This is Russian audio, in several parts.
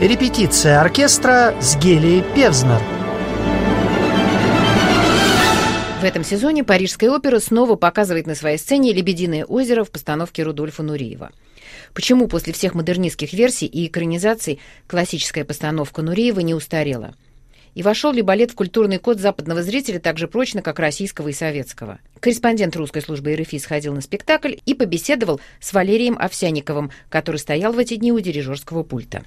Репетиция оркестра с Гелией Певзнер. В этом сезоне Парижская опера снова показывает на своей сцене «Лебединое озеро» в постановке Рудольфа Нуриева. Почему после всех модернистских версий и экранизаций классическая постановка Нуриева не устарела? И вошел ли балет в культурный код западного зрителя так же прочно, как российского и советского? Корреспондент русской службы РФИ сходил на спектакль и побеседовал с Валерием Овсяниковым, который стоял в эти дни у дирижерского пульта.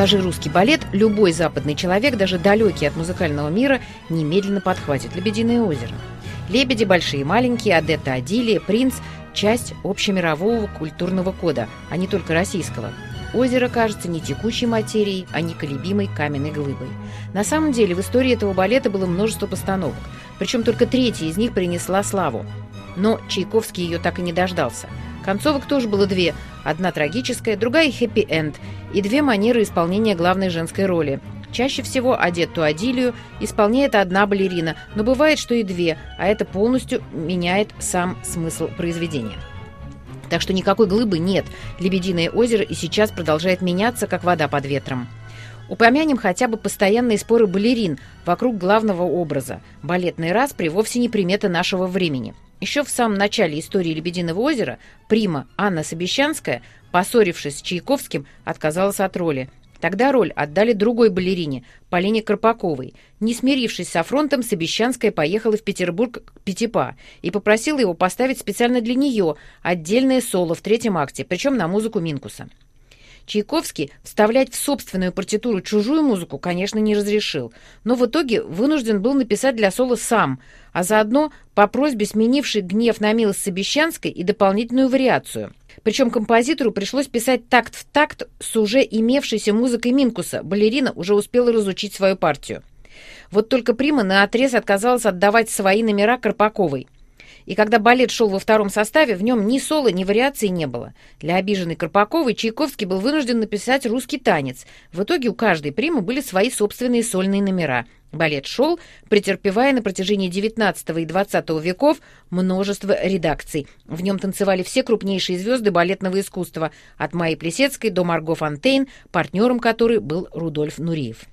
Скажи русский балет, любой западный человек, даже далекий от музыкального мира, немедленно подхватит «Лебединое озеро». «Лебеди» большие и маленькие, «Адетта Адилия», «Принц» – часть общемирового культурного кода, а не только российского. Озеро кажется не текущей материей, а неколебимой каменной глыбой. На самом деле в истории этого балета было множество постановок, причем только третья из них принесла славу. Но Чайковский ее так и не дождался – Концовок тоже было две. Одна трагическая, другая хэппи-энд. И две манеры исполнения главной женской роли. Чаще всего одетую Адилию исполняет одна балерина, но бывает, что и две, а это полностью меняет сам смысл произведения. Так что никакой глыбы нет. Лебединое озеро и сейчас продолжает меняться, как вода под ветром. Упомянем хотя бы постоянные споры балерин вокруг главного образа. Балетный распри вовсе не примета нашего времени – еще в самом начале истории «Лебединого озера» прима Анна Собещанская, поссорившись с Чайковским, отказалась от роли. Тогда роль отдали другой балерине, Полине Карпаковой. Не смирившись со фронтом, Собещанская поехала в Петербург к Пятипа и попросила его поставить специально для нее отдельное соло в третьем акте, причем на музыку Минкуса. Чайковский вставлять в собственную партитуру чужую музыку, конечно, не разрешил, но в итоге вынужден был написать для соло сам, а заодно по просьбе сменивший гнев на милость Собещанской и дополнительную вариацию. Причем композитору пришлось писать такт в такт с уже имевшейся музыкой Минкуса. Балерина уже успела разучить свою партию. Вот только Прима наотрез отказалась отдавать свои номера Карпаковой – и когда балет шел во втором составе, в нем ни соло, ни вариаций не было. Для обиженной Карпаковой Чайковский был вынужден написать русский танец. В итоге у каждой примы были свои собственные сольные номера. Балет шел, претерпевая на протяжении XIX и XX веков множество редакций. В нем танцевали все крупнейшие звезды балетного искусства, от Майи Плесецкой до Марго Фонтейн, партнером которой был Рудольф Нуриев.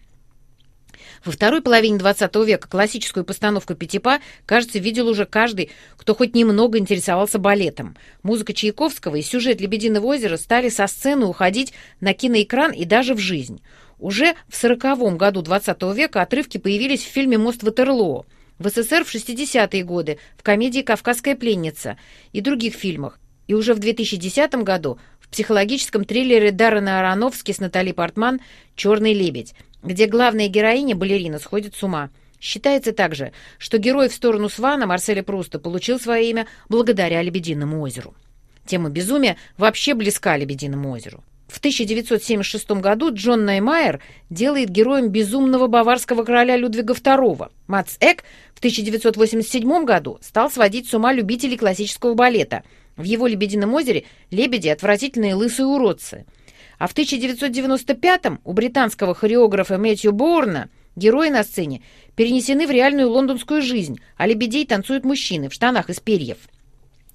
Во второй половине XX века классическую постановку Пятипа, кажется, видел уже каждый, кто хоть немного интересовался балетом. Музыка Чайковского и сюжет «Лебединого озера» стали со сцены уходить на киноэкран и даже в жизнь. Уже в сороковом году XX века отрывки появились в фильме «Мост Ватерлоо», в СССР в 60-е годы, в комедии «Кавказская пленница» и других фильмах. И уже в 2010 году в психологическом триллере Даррена Аронофски с Натали Портман «Черный лебедь», где главная героиня, балерина, сходит с ума. Считается также, что герой в сторону Свана Марселя Пруста получил свое имя благодаря Лебединому озеру. Тема безумия вообще близка Лебединому озеру. В 1976 году Джон Неймайер делает героем безумного баварского короля Людвига II. Мац Эк в 1987 году стал сводить с ума любителей классического балета. В его «Лебедином озере» лебеди – отвратительные лысые уродцы – а в 1995-м у британского хореографа Мэтью Боурна герои на сцене перенесены в реальную лондонскую жизнь, а лебедей танцуют мужчины в штанах из перьев.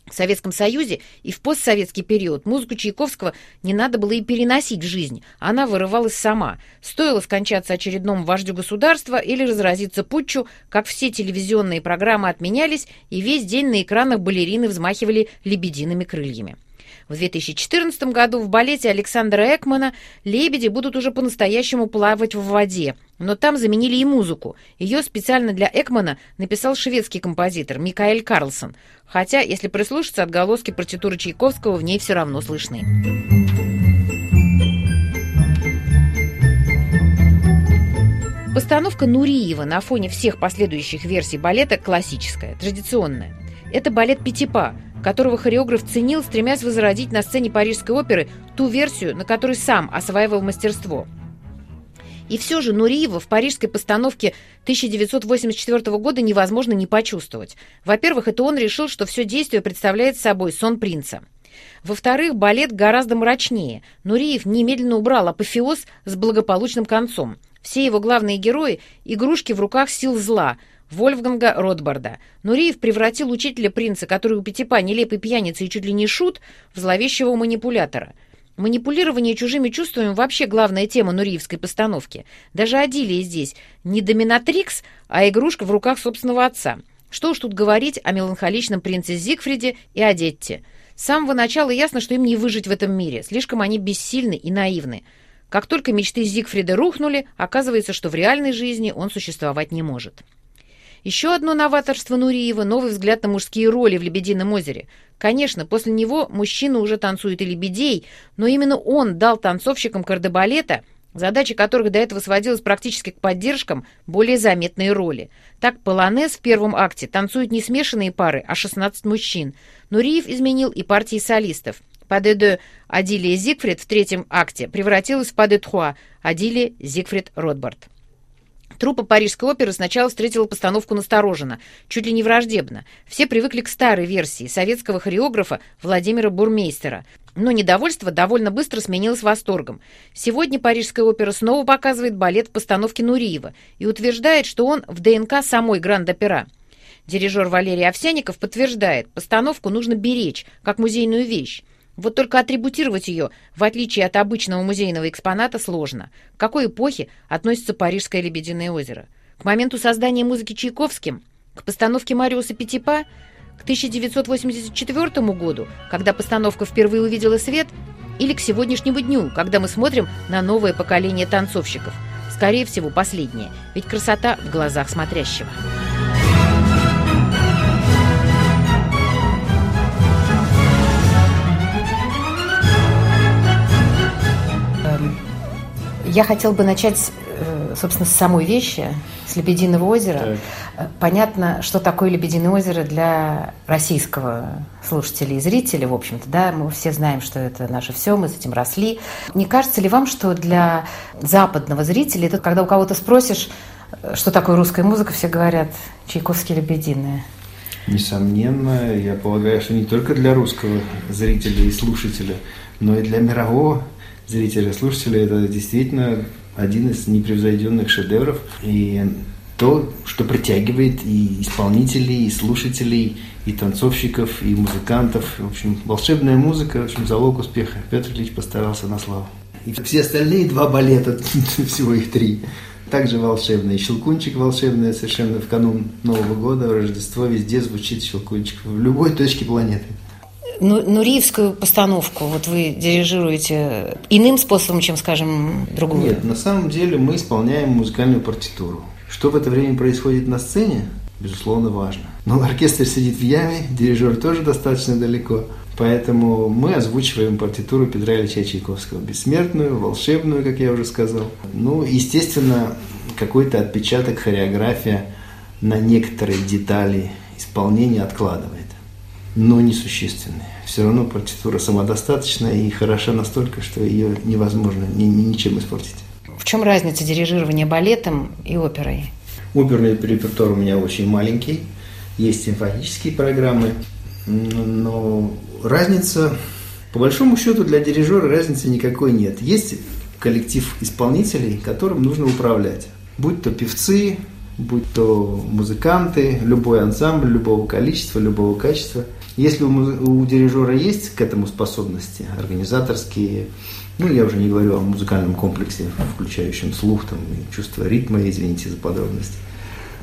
В Советском Союзе и в постсоветский период музыку Чайковского не надо было и переносить в жизнь, она вырывалась сама. Стоило скончаться очередному вождю государства или разразиться путчу, как все телевизионные программы отменялись, и весь день на экранах балерины взмахивали лебедиными крыльями. В 2014 году в балете Александра Экмана лебеди будут уже по-настоящему плавать в воде, но там заменили и музыку. Ее специально для Экмана написал шведский композитор Микаэль Карлсон, хотя, если прислушаться, отголоски партитуры Чайковского в ней все равно слышны. Постановка Нуриева на фоне всех последующих версий балета классическая, традиционная. Это балет Пятипа, которого хореограф ценил, стремясь возродить на сцене Парижской оперы ту версию, на которой сам осваивал мастерство. И все же Нуриева в парижской постановке 1984 года невозможно не почувствовать. Во-первых, это он решил, что все действие представляет собой сон принца. Во-вторых, балет гораздо мрачнее. Нуриев немедленно убрал апофеоз с благополучным концом. Все его главные герои – игрушки в руках сил зла – Вольфганга Ротбарда. Нуриев превратил учителя принца, который у Пятипа нелепый пьяница и чуть ли не шут, в зловещего манипулятора. Манипулирование чужими чувствами вообще главная тема нуриевской постановки. Даже Адилия здесь не доминатрикс, а игрушка в руках собственного отца. Что уж тут говорить о меланхоличном принце Зигфриде и Одетте. С самого начала ясно, что им не выжить в этом мире. Слишком они бессильны и наивны. Как только мечты Зигфрида рухнули, оказывается, что в реальной жизни он существовать не может. Еще одно новаторство Нуриева – новый взгляд на мужские роли в «Лебедином озере». Конечно, после него мужчина уже танцует и лебедей, но именно он дал танцовщикам кардебалета, задача которых до этого сводилась практически к поддержкам, более заметные роли. Так полонез в первом акте танцуют не смешанные пары, а 16 мужчин. Нуриев изменил и партии солистов. Паде де Адилия Зигфрид в третьем акте превратилась в Паде Тхуа Адилия Зигфрид Ротбард. Труппа Парижской оперы сначала встретила постановку настороженно, чуть ли не враждебно. Все привыкли к старой версии советского хореографа Владимира Бурмейстера. Но недовольство довольно быстро сменилось восторгом. Сегодня Парижская опера снова показывает балет в постановке Нуриева и утверждает, что он в ДНК самой Гранд-опера. Дирижер Валерий Овсяников подтверждает, постановку нужно беречь, как музейную вещь. Вот только атрибутировать ее, в отличие от обычного музейного экспоната, сложно. К какой эпохе относится Парижское Лебединое озеро? К моменту создания музыки Чайковским? К постановке Мариуса Петипа? К 1984 году, когда постановка впервые увидела свет? Или к сегодняшнему дню, когда мы смотрим на новое поколение танцовщиков? Скорее всего, последнее, ведь красота в глазах смотрящего. Я хотел бы начать, э, собственно, с самой вещи, с Лебединого озера. Так. Э, понятно, что такое Лебединое озеро для российского слушателя и зрителя, в общем-то, да, мы все знаем, что это наше все, мы с этим росли. Не кажется ли вам, что для западного зрителя, это когда у кого-то спросишь, э, что такое русская музыка, все говорят Чайковский Лебединое? Несомненно, я полагаю, что не только для русского зрителя и слушателя, но и для мирового зрителя, слушателя, это действительно один из непревзойденных шедевров. И то, что притягивает и исполнителей, и слушателей, и танцовщиков, и музыкантов. В общем, волшебная музыка, в общем, залог успеха. Петр Ильич постарался на славу. И все остальные два балета, всего их три, также волшебные. Щелкунчик волшебный совершенно в канун Нового года, в Рождество, везде звучит щелкунчик. В любой точке планеты. Ну, Нуриевскую постановку вот вы дирижируете иным способом, чем, скажем, другую? Нет, на самом деле мы исполняем музыкальную партитуру. Что в это время происходит на сцене, безусловно, важно. Но оркестр сидит в яме, дирижер тоже достаточно далеко. Поэтому мы озвучиваем партитуру Петра Ильича Чайковского. Бессмертную, волшебную, как я уже сказал. Ну, естественно, какой-то отпечаток, хореография на некоторые детали исполнения откладывает но несущественные. Все равно партитура самодостаточная и хороша настолько, что ее невозможно ни, ни, ничем испортить. В чем разница дирижирования балетом и оперой? Оперный репертуар у меня очень маленький. Есть симфонические программы, но разница, по большому счету, для дирижера разницы никакой нет. Есть коллектив исполнителей, которым нужно управлять. Будь то певцы, будь то музыканты, любой ансамбль, любого количества, любого качества – если у, у дирижера есть к этому способности, организаторские, ну, я уже не говорю о музыкальном комплексе, включающем слух там, и чувство ритма, извините за подробности,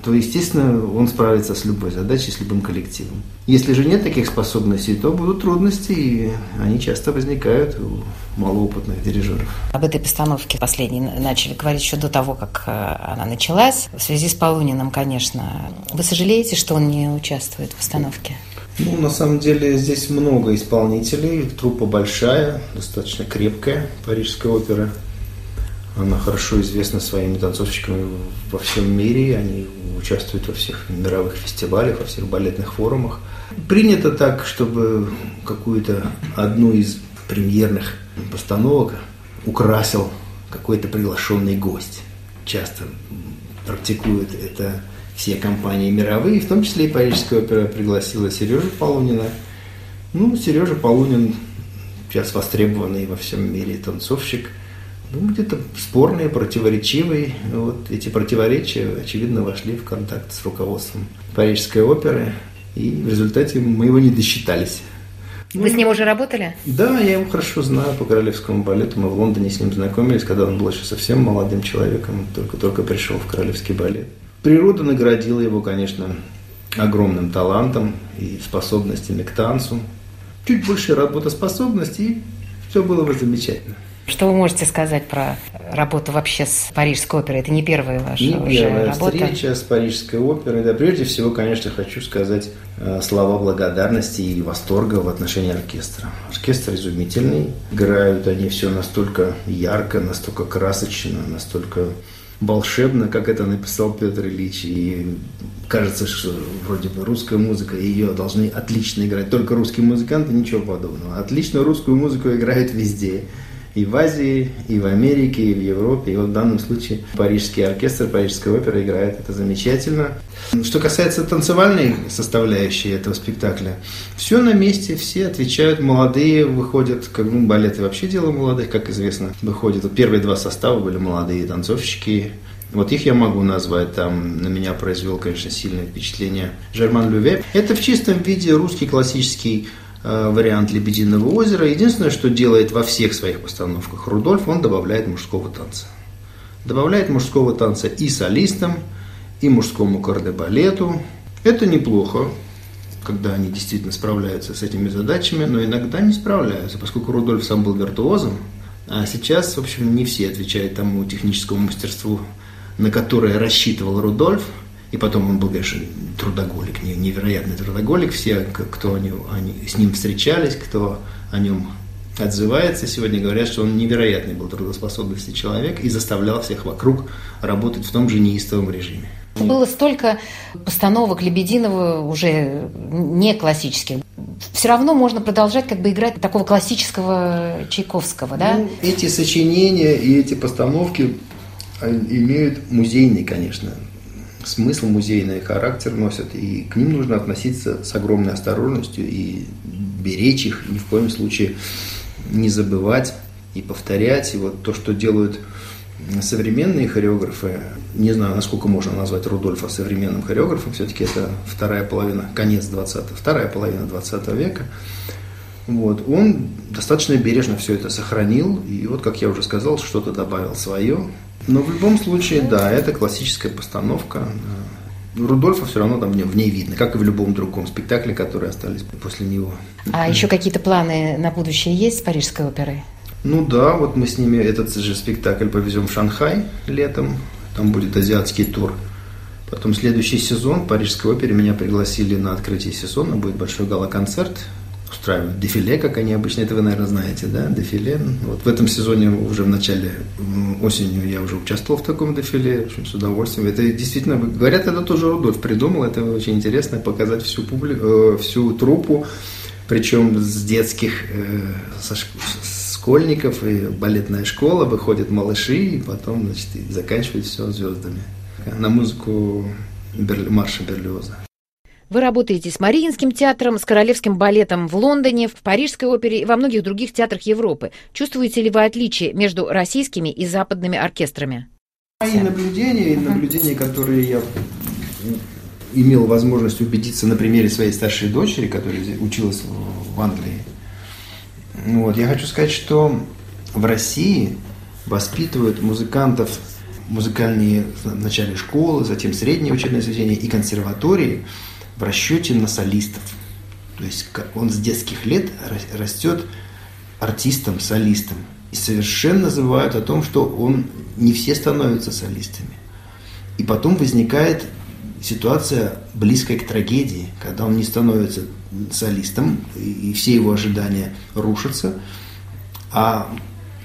то, естественно, он справится с любой задачей, с любым коллективом. Если же нет таких способностей, то будут трудности, и они часто возникают у малоопытных дирижеров. Об этой постановке последней начали говорить еще до того, как э, она началась. В связи с Полуниным, конечно. Вы сожалеете, что он не участвует в постановке? Ну, на самом деле здесь много исполнителей. Труппа большая, достаточно крепкая, Парижская опера. Она хорошо известна своими танцовщиками во всем мире. Они участвуют во всех мировых фестивалях, во всех балетных форумах. Принято так, чтобы какую-то одну из премьерных постановок украсил какой-то приглашенный гость. Часто практикуют это все компании мировые, в том числе и Парижская опера пригласила Сережу Полунина. Ну, Сережа Полунин сейчас востребованный во всем мире танцовщик, ну, где-то спорный, противоречивый. Вот эти противоречия, очевидно, вошли в контакт с руководством Парижской оперы, и в результате мы его не досчитались. Вы с ним уже работали? Да, я его хорошо знаю по королевскому балету. Мы в Лондоне с ним знакомились, когда он был еще совсем молодым человеком, только-только пришел в королевский балет. Природа наградила его, конечно, огромным талантом и способностями к танцу. Чуть больше работоспособности, и все было бы замечательно. Что вы можете сказать про работу вообще с Парижской оперой? Это не первая ваша не уже первая работа? встреча с Парижской оперой. Да, прежде всего, конечно, хочу сказать э, слова благодарности и восторга в отношении оркестра. Оркестр изумительный. Играют они все настолько ярко, настолько красочно, настолько волшебно, как это написал Петр Ильич. И кажется, что вроде бы русская музыка, ее должны отлично играть только русские музыканты, ничего подобного. Отлично русскую музыку играют везде и в Азии, и в Америке, и в Европе. И вот в данном случае Парижский оркестр, Парижская опера играет это замечательно. Что касается танцевальной составляющей этого спектакля, все на месте, все отвечают, молодые выходят, как ну, балеты вообще дело молодых, как известно, выходят. Вот первые два состава были молодые танцовщики, вот их я могу назвать, там на меня произвел, конечно, сильное впечатление Жерман Люве. Это в чистом виде русский классический вариант «Лебединого озера». Единственное, что делает во всех своих постановках Рудольф, он добавляет мужского танца. Добавляет мужского танца и солистам, и мужскому кардебалету. Это неплохо, когда они действительно справляются с этими задачами, но иногда не справляются, поскольку Рудольф сам был виртуозом, а сейчас, в общем, не все отвечают тому техническому мастерству, на которое рассчитывал Рудольф – и потом он был, конечно, трудоголик, невероятный трудоголик. Все, кто они, они, с ним встречались, кто о нем отзывается, сегодня говорят, что он невероятный был трудоспособности человек и заставлял всех вокруг работать в том же неистовом режиме. Было столько постановок Лебединова уже не классических. Все равно можно продолжать как бы играть такого классического Чайковского, да? Ну, эти сочинения и эти постановки имеют музейный, конечно, смысл музейный характер носят, и к ним нужно относиться с огромной осторожностью и беречь их, ни в коем случае не забывать и повторять. И вот то, что делают современные хореографы, не знаю, насколько можно назвать Рудольфа современным хореографом, все-таки это вторая половина, конец 20 вторая половина 20 века, вот, он достаточно бережно все это сохранил, и вот, как я уже сказал, что-то добавил свое, но в любом случае, да, это классическая постановка. Рудольфа все равно там в ней видно, как и в любом другом спектакле, которые остались после него. А еще какие-то планы на будущее есть с Парижской оперой? Ну да, вот мы с ними этот же спектакль повезем в Шанхай летом. Там будет азиатский тур. Потом следующий сезон в Парижской опере меня пригласили на открытие сезона. Будет большой гала-концерт устраивают дефиле, как они обычно, это вы, наверное, знаете, да, дефиле. Вот в этом сезоне уже в начале осенью я уже участвовал в таком дефиле, в общем, с удовольствием. Это действительно, говорят, это тоже Рудольф придумал, это очень интересно, показать всю, публи... э, всю труппу, причем с детских, э, со школьников и балетная школа, выходят малыши, и потом, значит, заканчивают все звездами. На музыку Берли... марша Берлиоза. Вы работаете с Мариинским театром, с Королевским балетом в Лондоне, в Парижской опере и во многих других театрах Европы. Чувствуете ли вы отличие между российскими и западными оркестрами? Мои наблюдения, наблюдения, которые я имел возможность убедиться на примере своей старшей дочери, которая училась в Англии. Вот, я хочу сказать, что в России воспитывают музыкантов музыкальные в начале школы, затем среднее учебное заведение и консерватории – в расчете на солистов. То есть он с детских лет растет артистом, солистом. И совершенно забывают о том, что он не все становятся солистами. И потом возникает ситуация близкая к трагедии, когда он не становится солистом, и все его ожидания рушатся. А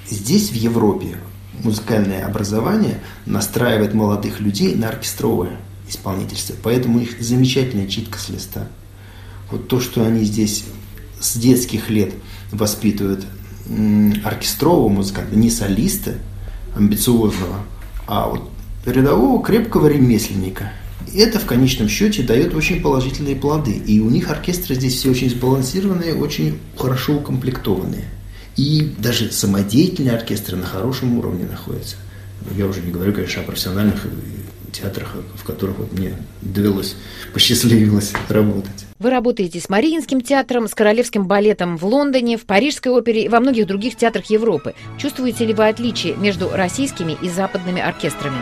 здесь, в Европе, музыкальное образование настраивает молодых людей на оркестровое исполнительстве. Поэтому у них замечательная читка с листа. Вот то, что они здесь с детских лет воспитывают оркестрового музыканта, не солиста амбициозного, а вот рядового крепкого ремесленника. Это в конечном счете дает очень положительные плоды. И у них оркестры здесь все очень сбалансированные, очень хорошо укомплектованные. И даже самодеятельные оркестры на хорошем уровне находятся. Я уже не говорю, конечно, о профессиональных театрах, в которых вот мне довелось, посчастливилось работать. Вы работаете с Мариинским театром, с Королевским балетом в Лондоне, в Парижской опере и во многих других театрах Европы. Чувствуете ли вы отличие между российскими и западными оркестрами?